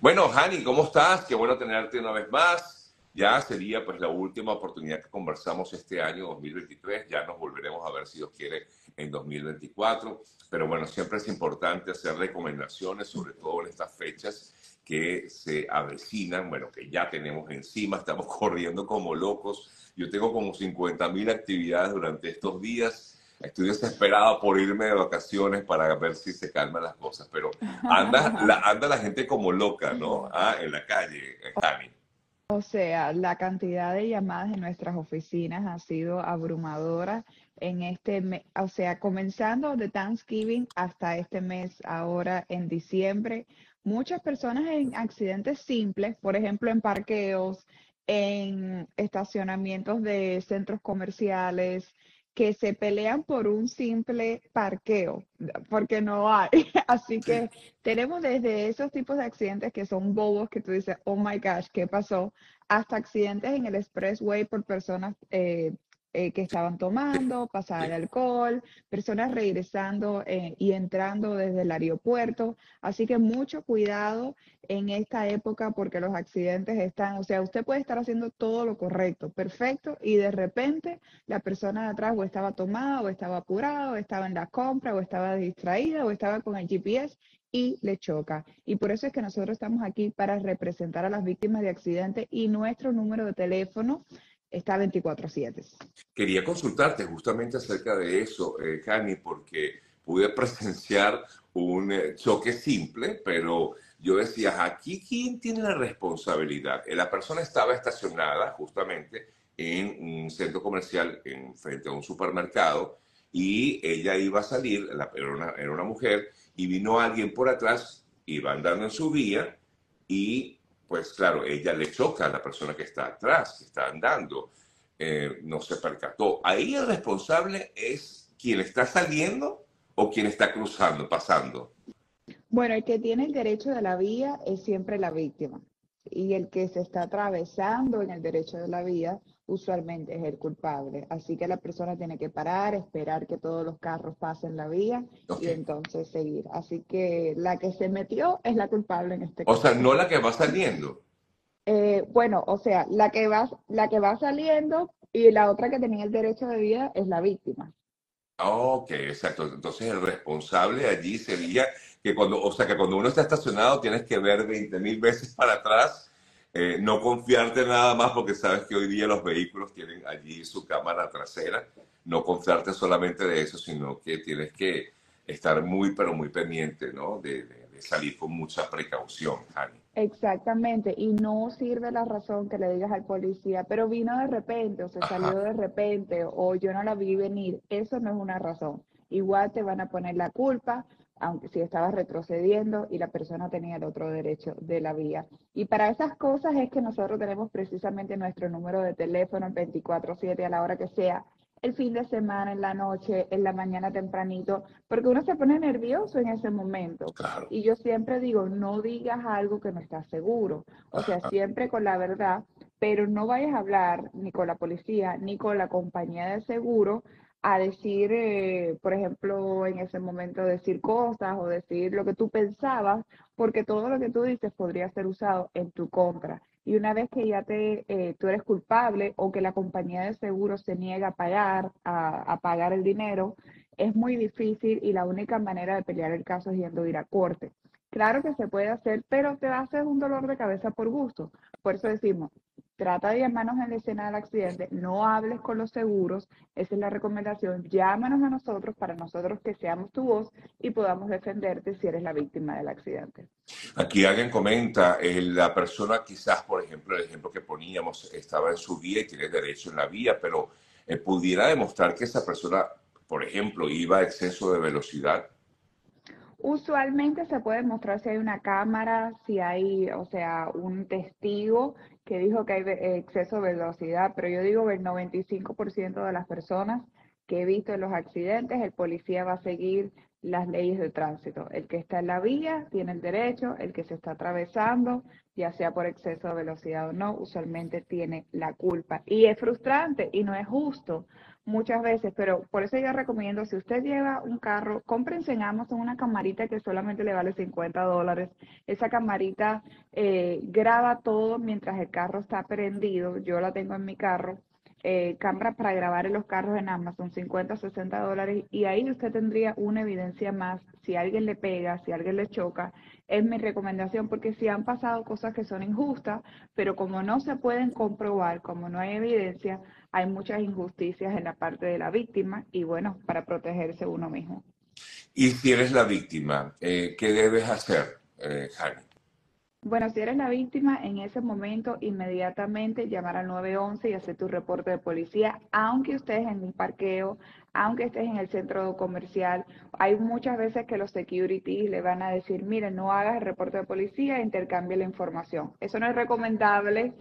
Bueno, Hani, ¿cómo estás? Qué bueno tenerte una vez más. Ya sería pues la última oportunidad que conversamos este año 2023. Ya nos volveremos a ver si Dios quiere en 2024. Pero bueno, siempre es importante hacer recomendaciones, sobre todo en estas fechas que se avecinan, bueno, que ya tenemos encima, estamos corriendo como locos. Yo tengo como 50 mil actividades durante estos días estoy desesperado por irme de vacaciones para ver si se calman las cosas, pero anda la, anda la gente como loca, ¿no? Ah, en la calle, Tani. O sea, la cantidad de llamadas en nuestras oficinas ha sido abrumadora en este mes, o sea, comenzando de Thanksgiving hasta este mes, ahora en diciembre. Muchas personas en accidentes simples, por ejemplo, en parqueos, en estacionamientos de centros comerciales, que se pelean por un simple parqueo, porque no hay. Así que tenemos desde esos tipos de accidentes que son bobos, que tú dices, oh my gosh, ¿qué pasó? Hasta accidentes en el expressway por personas eh, eh, que estaban tomando, pasar el alcohol, personas regresando eh, y entrando desde el aeropuerto. Así que mucho cuidado en esta época porque los accidentes están, o sea, usted puede estar haciendo todo lo correcto, perfecto, y de repente la persona de atrás o estaba tomada, o estaba apurada, o estaba en la compra, o estaba distraída, o estaba con el GPS y le choca. Y por eso es que nosotros estamos aquí para representar a las víctimas de accidentes y nuestro número de teléfono está 24/7. Quería consultarte justamente acerca de eso, eh, porque pude presenciar un eh, choque simple, pero yo decía, aquí quién tiene la responsabilidad. Eh, la persona estaba estacionada justamente en un centro comercial en, frente a un supermercado y ella iba a salir, era, una, era una mujer, y vino alguien por atrás, iba andando en su vía y pues claro, ella le choca a la persona que está atrás, que está andando, eh, no se percató. Ahí el responsable es quien está saliendo o quien está cruzando, pasando. Bueno, el que tiene el derecho de la vía es siempre la víctima y el que se está atravesando en el derecho de la vía usualmente es el culpable. Así que la persona tiene que parar, esperar que todos los carros pasen la vía y entonces seguir. Así que la que se metió es la culpable en este caso. O sea, no la que va saliendo. Eh, bueno, o sea, la que va, la que va saliendo y la otra que tenía el derecho de vida es la víctima. Ok, exacto. Entonces el responsable allí sería que cuando, o sea, que cuando uno está estacionado tienes que ver 20 mil veces para atrás eh, no confiarte nada más porque sabes que hoy día los vehículos tienen allí su cámara trasera. No confiarte solamente de eso, sino que tienes que estar muy, pero muy pendiente, ¿no? De, salir con mucha precaución, Hani. Exactamente, y no sirve la razón que le digas al policía, pero vino de repente, o se salió de repente, o yo no la vi venir. Eso no es una razón. Igual te van a poner la culpa, aunque si estabas retrocediendo y la persona tenía el otro derecho de la vía. Y para esas cosas es que nosotros tenemos precisamente nuestro número de teléfono 24/7 a la hora que sea, el fin de semana, en la noche, en la mañana tempranito, porque uno se pone nervioso en ese momento. Y yo siempre digo, no digas algo que no estás seguro, o sea, siempre con la verdad, pero no vayas a hablar ni con la policía ni con la compañía de seguro a decir, eh, por ejemplo, en ese momento decir cosas o decir lo que tú pensabas, porque todo lo que tú dices podría ser usado en tu compra. Y una vez que ya te, eh, tú eres culpable o que la compañía de seguro se niega a pagar, a, pagar el dinero, es muy difícil y la única manera de pelear el caso es yendo a ir a corte. Claro que se puede hacer, pero te va a hacer un dolor de cabeza por gusto. Por eso decimos, trata de llamarnos en la escena del accidente, no hables con los seguros, esa es la recomendación, llámanos a nosotros para nosotros que seamos tu voz y podamos defenderte si eres la víctima del accidente. Aquí alguien comenta, eh, la persona quizás, por ejemplo, el ejemplo que poníamos, estaba en su vía y tiene derecho en la vía, pero eh, pudiera demostrar que esa persona, por ejemplo, iba a exceso de velocidad. Usualmente se puede mostrar si hay una cámara, si hay, o sea, un testigo que dijo que hay exceso de velocidad, pero yo digo que el 95% de las personas que he visto en los accidentes, el policía va a seguir las leyes de tránsito. El que está en la vía tiene el derecho, el que se está atravesando, ya sea por exceso de velocidad o no, usualmente tiene la culpa. Y es frustrante y no es justo muchas veces, pero por eso yo recomiendo, si usted lleva un carro, cómprense en Amazon una camarita que solamente le vale 50 dólares. Esa camarita eh, graba todo mientras el carro está prendido. Yo la tengo en mi carro eh, cámaras para grabar en los carros en Amazon, 50, 60 dólares, y ahí usted tendría una evidencia más. Si alguien le pega, si alguien le choca, es mi recomendación, porque si han pasado cosas que son injustas, pero como no se pueden comprobar, como no hay evidencia, hay muchas injusticias en la parte de la víctima y bueno, para protegerse uno mismo. Y si eres la víctima, eh, ¿qué debes hacer, eh, bueno, si eres la víctima, en ese momento inmediatamente llamar al 911 y hacer tu reporte de policía, aunque estés en un parqueo, aunque estés en el centro comercial. Hay muchas veces que los security le van a decir, mire, no hagas el reporte de policía, intercambie la información. Eso no es recomendable,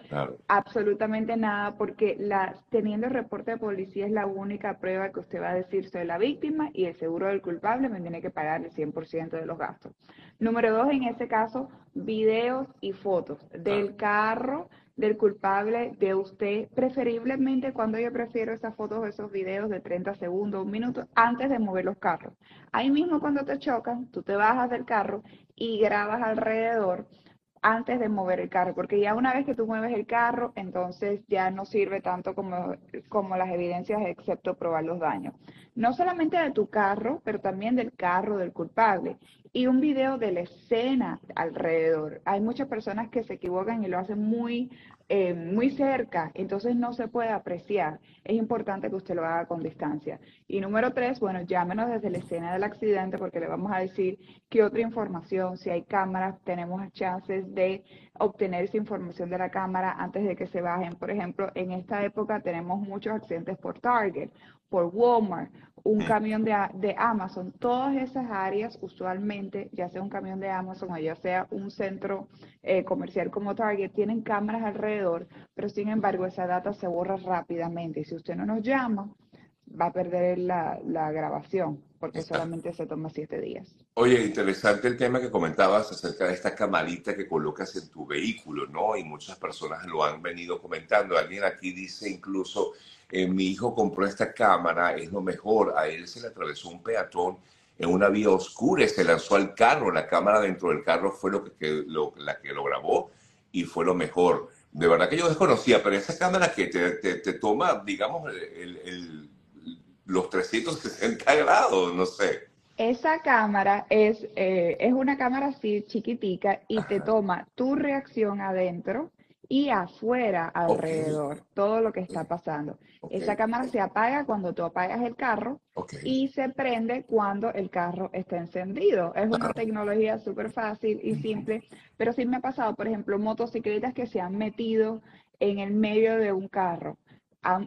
absolutamente nada, porque la, teniendo el reporte de policía es la única prueba que usted va a decir, soy la víctima y el seguro del culpable me tiene que pagar el 100% de los gastos. Número dos, en ese caso, videos y fotos del carro del culpable de usted, preferiblemente cuando yo prefiero esas fotos esos videos de 30 segundos, un minuto, antes de mover los carros. Ahí mismo cuando te chocan, tú te bajas del carro y grabas alrededor antes de mover el carro, porque ya una vez que tú mueves el carro, entonces ya no sirve tanto como, como las evidencias, excepto probar los daños. No solamente de tu carro, pero también del carro del culpable. Y un video de la escena alrededor. Hay muchas personas que se equivocan y lo hacen muy eh, muy cerca, entonces no se puede apreciar. Es importante que usted lo haga con distancia. Y número tres, bueno, llámenos desde la escena del accidente porque le vamos a decir qué otra información, si hay cámaras, tenemos chances de obtener esa información de la cámara antes de que se bajen. Por ejemplo, en esta época tenemos muchos accidentes por Target, por Walmart, un camión de, de, Amazon, todas esas áreas usualmente, ya sea un camión de Amazon o ya sea un centro eh, comercial como Target, tienen cámaras alrededor, pero sin embargo esa data se borra rápidamente y si usted no nos llama, va a perder la, la grabación porque solamente se toma siete días. Oye, interesante el tema que comentabas acerca de esta camarita que colocas en tu vehículo, ¿no? Y muchas personas lo han venido comentando. Alguien aquí dice incluso eh, mi hijo compró esta cámara, es lo mejor, a él se le atravesó un peatón en una vía oscura y se lanzó al carro, la cámara dentro del carro fue lo que, la que lo grabó y fue lo mejor. De verdad que yo desconocía, pero esa cámara que te, te, toma, digamos, el, los 360 grados, no sé. Esa cámara es, eh, es una cámara así chiquitica y te toma tu reacción adentro y afuera alrededor, todo lo que está pasando. Esa cámara se apaga cuando tú apagas el carro y se prende cuando el carro está encendido. Es una tecnología súper fácil y simple, pero sí me ha pasado, por ejemplo, motocicletas que se han metido en el medio de un carro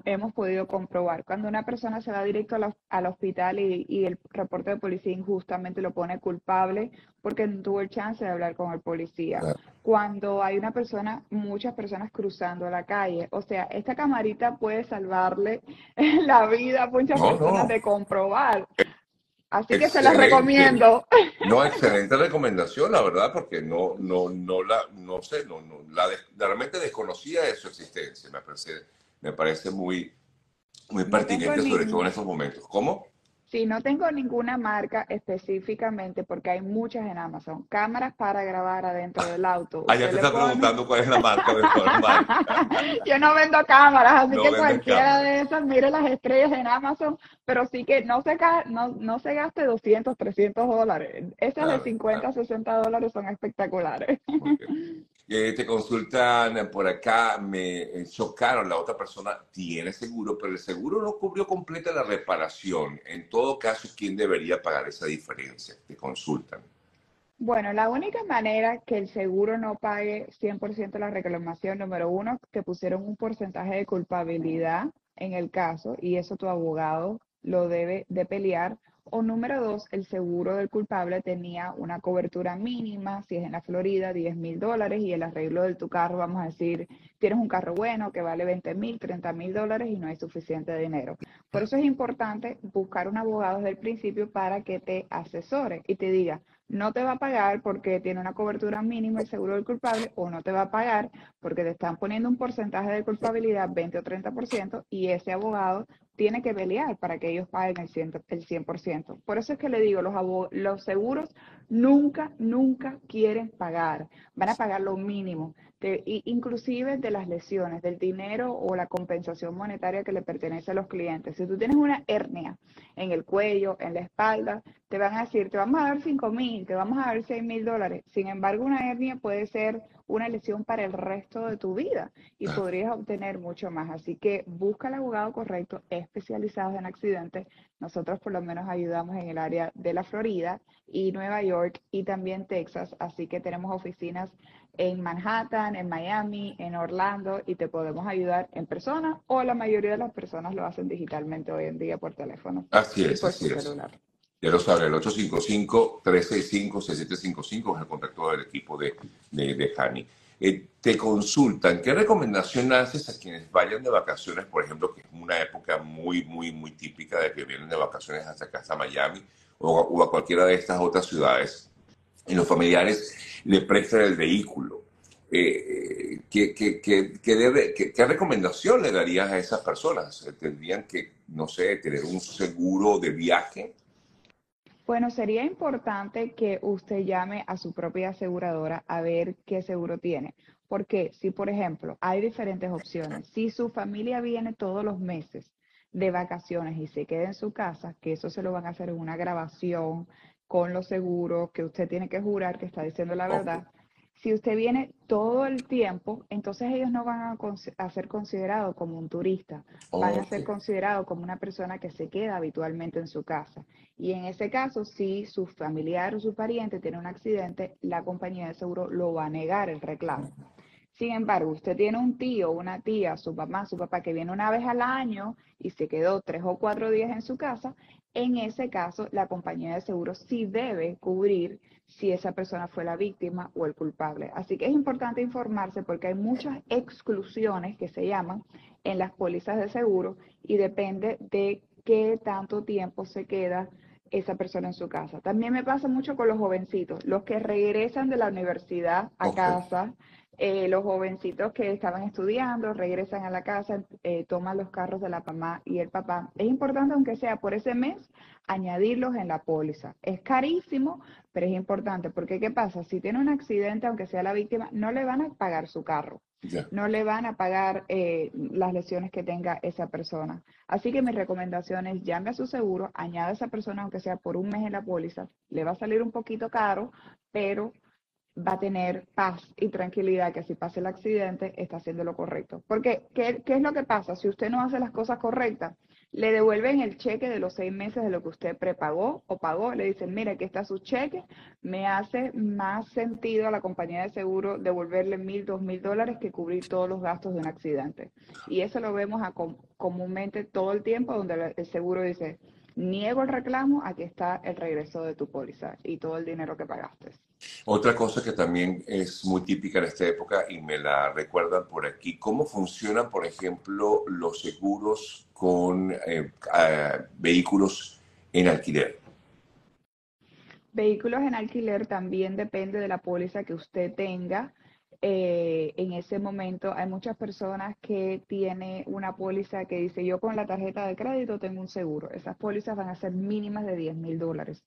hemos podido comprobar. Cuando una persona se va directo al hospital y, el reporte de policía injustamente lo pone culpable porque no tuvo el chance de hablar con el policía. Cuando hay una persona, muchas personas cruzando la calle. O sea, esta camarita puede salvarle la vida a muchas personas de comprobar. Así que se las recomiendo. No, excelente recomendación, la verdad, porque no, no, no la, no sé, no, no, la realmente desconocía de su existencia. Me parece me parece muy, muy pertinente, sobre todo en estos momentos. ¿Cómo? Sí, no tengo ninguna marca específicamente porque hay muchas en Amazon. Cámaras para grabar adentro del auto. Ah, ya te está preguntando cuál es la marca de marca. Yo no vendo cámaras, así que cualquiera de esas, mire las estrellas en Amazon, pero sí que no se, no, no se gaste 200, 300 dólares. Esas de 50, 60 dólares son espectaculares. te consultan por acá, me chocaron, la otra persona tiene seguro, pero el seguro no cubrió completa la reparación. En todo caso, ¿quién debería pagar esa diferencia? Te consultan. Bueno, la única manera que el seguro no pague 100% la reclamación, número uno, que pusieron un porcentaje de culpabilidad en el caso y eso tu abogado lo debe de pelear O número dos, el seguro del culpable tenía una cobertura mínima, si es en la Florida, 10 mil dólares y el arreglo de tu carro, vamos a decir, tienes un carro bueno que vale 20 mil, 30 mil dólares y no hay suficiente dinero. Por eso es importante buscar un abogado desde el principio para que te asesore y te diga, no te va a pagar porque tiene una cobertura mínima el seguro del culpable o no te va a pagar porque te están poniendo un porcentaje de culpabilidad, 20 o 30%, y ese abogado tiene que pelear para que ellos paguen el 100%. El 100%. Por eso es que le digo, los, los seguros nunca, nunca quieren pagar. Van a pagar lo mínimo, inclusive de las lesiones, del dinero o la compensación monetaria que le pertenece a los clientes. Si tú tienes una hernia en el cuello, en la espalda, te van a decir, te vamos a dar 5 mil, te vamos a dar 6 mil dólares. Sin embargo, una hernia puede ser una lesión para el resto de tu vida y podrías obtener mucho más. Así que busca el abogado correcto, especializado en accidentes. Nosotros por lo menos ayudamos en el área de la Florida y Nueva York y también Texas. Así que tenemos oficinas en Manhattan, en Miami, en Orlando y te podemos ayudar en persona o la mayoría de las personas lo hacen digitalmente hoy en día por teléfono. Así es, así es. Ya lo sabe, el 855-365-6755 es el contacto del equipo de, de, de Hani. Eh, te consultan, ¿qué recomendación haces a quienes vayan de vacaciones, por ejemplo, que es una época muy, muy, muy típica de que vienen de vacaciones hasta acá, hasta Miami o, a cualquiera de estas otras ciudades, y los familiares le prestan el vehículo? Eh, ¿qué, qué, qué, qué, recomendación le darías a esas personas? ¿Tendrían que, no sé, tener un seguro de viaje? Bueno, sería importante que usted llame a su propia aseguradora a ver qué seguro tiene. Porque si, por ejemplo, hay diferentes opciones, si su familia viene todos los meses de vacaciones y se queda en su casa, que eso se lo van a hacer en una grabación con los seguros, que usted tiene que jurar que está diciendo la verdad. Si usted viene todo el tiempo, entonces ellos no van a, ser considerados como un turista, van a ser considerados como una persona que se queda habitualmente en su casa. Y en ese caso, si su familiar o su pariente tiene un accidente, la compañía de seguro lo va a negar el reclamo. Sin embargo, usted tiene un tío, una tía, su mamá, su papá que viene una vez al año y se quedó tres o cuatro días en su casa, en ese caso la compañía de seguro sí debe cubrir si esa persona fue la víctima o el culpable. Así que es importante informarse porque hay muchas exclusiones que se llaman en las pólizas de seguro y depende de qué tanto tiempo se queda esa persona en su casa. También me pasa mucho con los jovencitos, los que regresan de la universidad a casa eh, los jovencitos que estaban estudiando regresan a la casa, eh, toman los carros de la mamá y el papá. Es importante, aunque sea por ese mes, añadirlos en la póliza. Es carísimo, pero es importante, porque ¿qué pasa? Si tiene un accidente, aunque sea la víctima, no le van a pagar su carro. No le van a pagar eh, las lesiones que tenga esa persona. Así que mi recomendación es llame a su seguro, añade a esa persona, aunque sea por un mes en la póliza. Le va a salir un poquito caro, pero va a tener paz y tranquilidad que si pasa el accidente está haciendo lo correcto. Porque, ¿qué, ¿qué, es lo que pasa? Si usted no hace las cosas correctas, le devuelven el cheque de los seis meses de lo que usted prepagó o pagó, le dicen, mire, aquí está su cheque, me hace más sentido a la compañía de seguro devolverle mil, dos mil dólares que cubrir todos los gastos de un accidente. Y eso lo vemos a, comúnmente todo el tiempo donde el seguro dice, niego el reclamo, aquí está el regreso de tu póliza y todo el dinero que pagaste. Otra cosa que también es muy típica en esta época y me la recuerdan por aquí, ¿cómo funcionan, por ejemplo, los seguros con eh, vehículos en alquiler? Vehículos en alquiler también depende de la póliza que usted tenga. Eh, en ese momento hay muchas personas que tienen una póliza que dice yo con la tarjeta de crédito tengo un seguro. Esas pólizas van a ser mínimas de 10 mil dólares.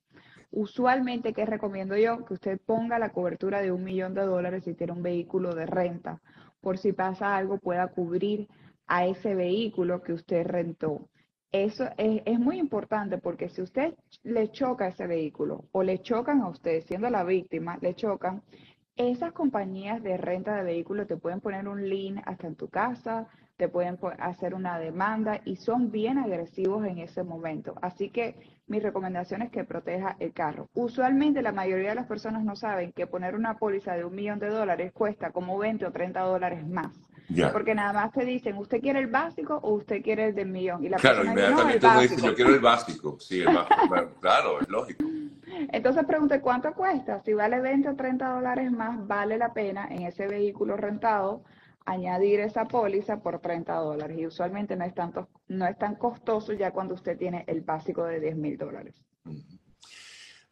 Usualmente, ¿qué recomiendo yo? Que usted ponga la cobertura de un millón de dólares si tiene un vehículo de renta. Por si pasa algo, pueda cubrir a ese vehículo que usted rentó. Eso es, es, muy importante porque si usted le choca a ese vehículo o le chocan a usted, siendo la víctima, le chocan, esas compañías de renta de vehículos te pueden poner un link hasta en tu casa, te pueden hacer una demanda y son bien agresivos en ese momento. Así que mi recomendación es que proteja el carro. Usualmente la mayoría de las personas no saben que poner una póliza de un millón de dólares cuesta como 20 o 30 dólares más Porque nada más te dicen, ¿usted quiere el básico o usted quiere el del millón? Y la claro, inmediatamente dice, yo quiero el básico. Sí, el básico. claro, es lógico. Entonces pregunté, ¿cuánto cuesta? Si vale 20 o 30 dólares más, vale la pena en ese vehículo rentado añadir esa póliza por 30 dólares. Y usualmente no es, tanto, no es tan costoso ya cuando usted tiene el básico de 10 mil dólares.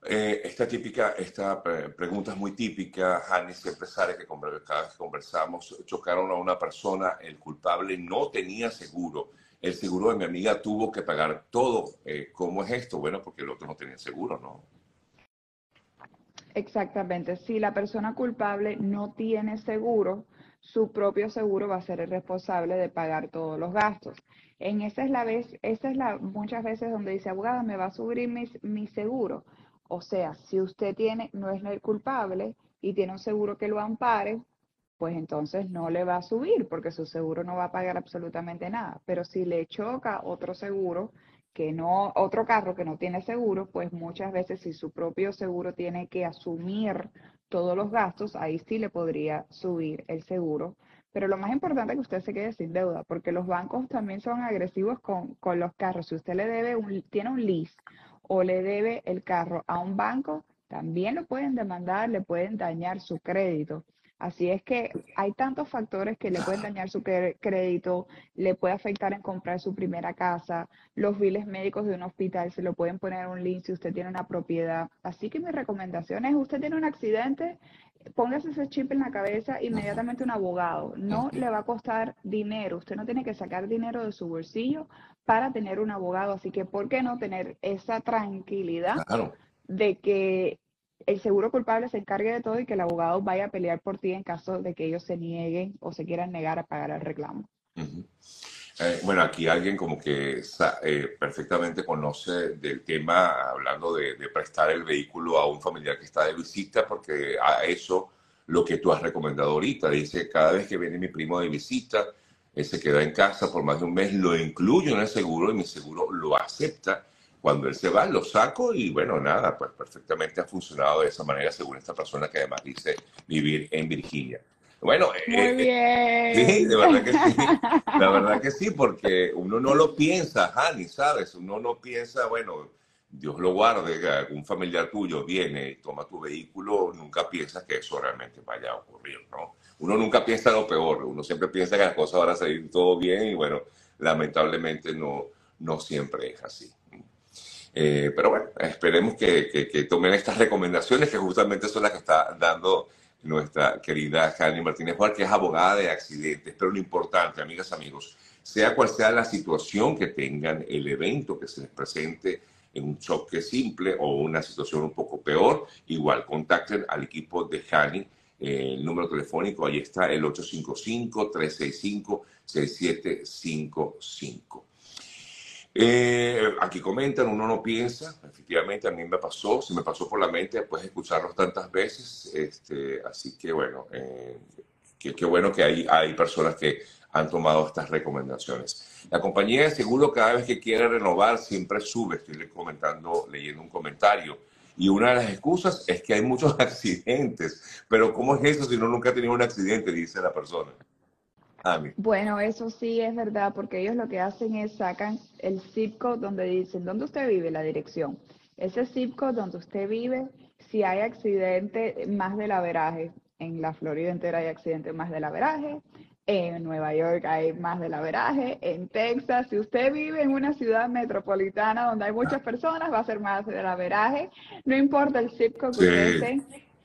Eh, esta típica, esta pregunta es muy típica, Hani siempre sale que cada vez que conversamos, chocaron a una persona, el culpable no tenía seguro, el seguro de mi amiga tuvo que pagar todo. Eh, ¿Cómo es esto? Bueno, porque el otro no tenía seguro, ¿no? Exactamente, si la persona culpable no tiene seguro, su propio seguro va a ser el responsable de pagar todos los gastos. En esa es la vez, esa es la muchas veces donde dice abogada, me va a subir mi, mi seguro. O sea, si usted tiene, no es el culpable y tiene un seguro que lo ampare, pues entonces no le va a subir porque su seguro no va a pagar absolutamente nada. Pero si le choca otro seguro que no, otro carro que no tiene seguro, pues muchas veces si su propio seguro tiene que asumir todos los gastos, ahí sí le podría subir el seguro. Pero lo más importante es que usted se quede sin deuda, porque los bancos también son agresivos con, con los carros. Si usted le debe un, tiene un lease o le debe el carro a un banco, también lo pueden demandar, le pueden dañar su crédito. Así es que hay tantos factores que le pueden dañar su crédito, le puede afectar en comprar su primera casa, los biles médicos de un hospital se lo pueden poner en un link si usted tiene una propiedad. Así que mi recomendación es, usted tiene un accidente, póngase ese chip en la cabeza, inmediatamente un abogado. No le va a costar dinero, usted no tiene que sacar dinero de su bolsillo para tener un abogado. Así que, ¿por qué no tener esa tranquilidad de que el seguro culpable se encargue de todo y que el abogado vaya a pelear por ti en caso de que ellos se nieguen o se quieran negar a pagar el reclamo. Eh, bueno, aquí alguien como que eh, perfectamente conoce del tema, hablando de, prestar el vehículo a un familiar que está de visita, porque a eso lo que tú has recomendado ahorita, dice, cada vez que viene mi primo de visita, él se queda en casa por más de un mes, lo incluyo en el seguro y mi seguro lo acepta cuando él se va, lo saco y bueno, nada, pues perfectamente ha funcionado de esa manera según esta persona que además dice vivir en Virginia. Bueno, eh, Muy eh, bien. sí, de verdad que sí. La verdad que sí, porque uno no lo piensa, Hani, ¿sabes? Uno no piensa, bueno, Dios lo guarde, algún familiar tuyo viene y toma tu vehículo, nunca piensas que eso realmente vaya a ocurrir, ¿no? Uno nunca piensa lo peor, uno siempre piensa que las cosas van a salir todo bien y bueno, lamentablemente no, no siempre es así. Eh, pero bueno, esperemos que, tomen estas recomendaciones que justamente son las que está dando nuestra querida Jani Martínez Juárez, que es abogada de accidentes. Pero lo importante, amigas, amigos, sea cual sea la situación que tengan, el evento que se les presente en un choque simple o una situación un poco peor, igual contacten al equipo de Jani. Eh, el número telefónico, ahí está, el 855-365-6755. Eh, aquí comentan, uno no piensa, efectivamente a mí me pasó, se me pasó por la mente después de escucharlos tantas veces, este, así que bueno, eh, qué bueno que hay, hay personas que han tomado estas recomendaciones. La compañía de seguro cada vez que quiere renovar siempre sube, estoy comentando, leyendo un comentario, y una de las excusas es que hay muchos accidentes, pero ¿cómo es eso si uno nunca ha tenido un accidente? Dice la persona. Bueno, eso sí es verdad, porque ellos lo que hacen es sacan el zip code donde dicen dónde usted vive, la dirección. Ese zip code donde usted vive, si hay accidente más del averaje, en la Florida entera hay accidente más del averaje, en Nueva York hay más del averaje, en Texas, si usted vive en una ciudad metropolitana donde hay muchas ah. personas, va a ser más del averaje. No importa el zip code que usted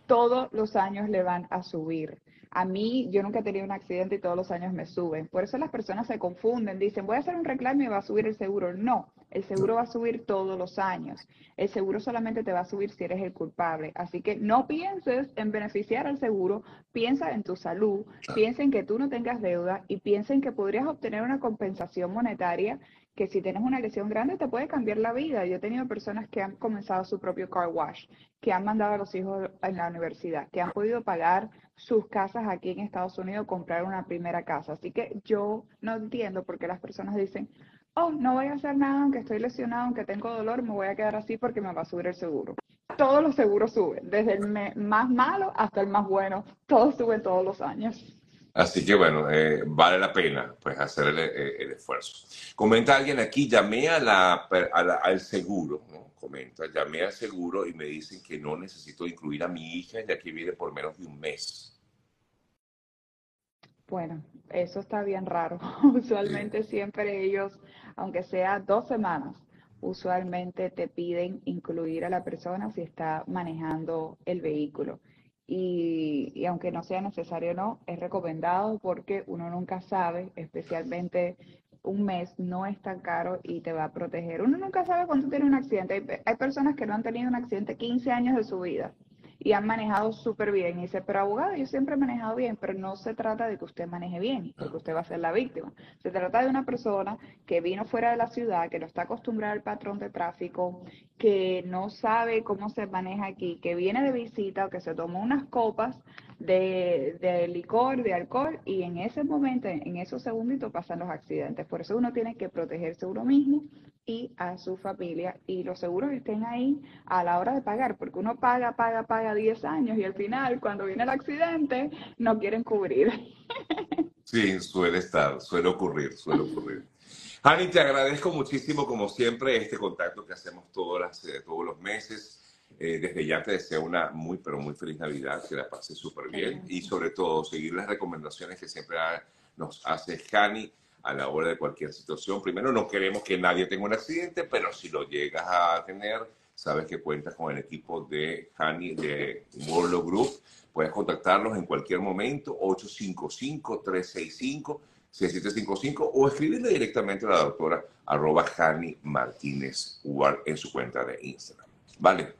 todos los años le van a subir. A mí, yo nunca he tenido un accidente y todos los años me suben. Por eso las personas se confunden, dicen, voy a hacer un reclamo y va a subir el seguro. No, el seguro va a subir todos los años. El seguro solamente te va a subir si eres el culpable. Así que no pienses en beneficiar al seguro, piensa en tu salud, piensa en que tú no tengas deuda y piensa en que podrías obtener una compensación monetaria que si tienes una lesión grande te puede cambiar la vida. Yo he tenido personas que han comenzado su propio car wash, que han mandado a los hijos en la universidad, que han podido pagar sus casas aquí en Estados Unidos, comprar una primera casa. Así que yo no entiendo por qué las personas dicen, oh, no voy a hacer nada, aunque estoy lesionado, aunque tengo dolor, me voy a quedar así porque me va a subir el seguro. Todos los seguros suben, desde el más malo hasta el más bueno, todos suben todos los años. Así que bueno, eh, vale la pena pues hacer el, eh, el, esfuerzo. Comenta alguien aquí, llamé a la, a la, al seguro, ¿no? Comenta, llamé al seguro y me dicen que no necesito incluir a mi hija ya que vive por menos de un mes. Bueno, eso está bien raro. Usualmente siempre ellos, aunque sea dos semanas, usualmente te piden incluir a la persona si está manejando el vehículo y, aunque no sea necesario no, es recomendado porque uno nunca sabe, especialmente un mes no es tan caro y te va a proteger. Uno nunca sabe cuándo tiene un accidente. Hay, hay personas que no han tenido un accidente 15 años de su vida y han manejado súper bien. Y dice, pero abogado, yo siempre he manejado bien, pero no se trata de que usted maneje bien, porque usted va a ser la víctima. Se trata de una persona que vino fuera de la ciudad, que no está acostumbrada al patrón de tráfico, que no sabe cómo se maneja aquí, que viene de visita o que se tomó unas copas de, de, licor, de alcohol, y en ese momento, en esos segunditos pasan los accidentes. Por eso uno tiene que protegerse uno mismo y a su familia, y los seguros estén ahí a la hora de pagar, porque uno paga, paga, paga 10 años, y al final, cuando viene el accidente, no quieren cubrir. Sí, suele estar, suele ocurrir, suele ocurrir. Hani, te agradezco muchísimo, como siempre, este contacto que hacemos todos, las, eh, todos los meses. Eh, desde ya te deseo una muy, pero muy feliz Navidad, que la pases súper bien y sobre todo seguir las recomendaciones que siempre nos hace Hani a la hora de cualquier situación. Primero, no queremos que nadie tenga un accidente, pero si lo llegas a tener, sabes que cuentas con el equipo de Hani de World Group. Puedes contactarlos en cualquier momento, 855-365-6755 o escribirle directamente a la doctora arroba Hani Martínez en su cuenta de Instagram. Vale.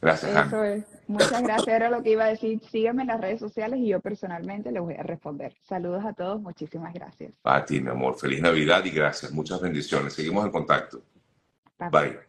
Gracias, Eso es. Muchas gracias. Era lo que iba a decir. Sígueme en las redes sociales y yo personalmente les voy a responder. Saludos a todos. Muchísimas gracias. A ti, mi amor. Feliz Navidad y gracias. Muchas bendiciones. Seguimos en contacto. Bye.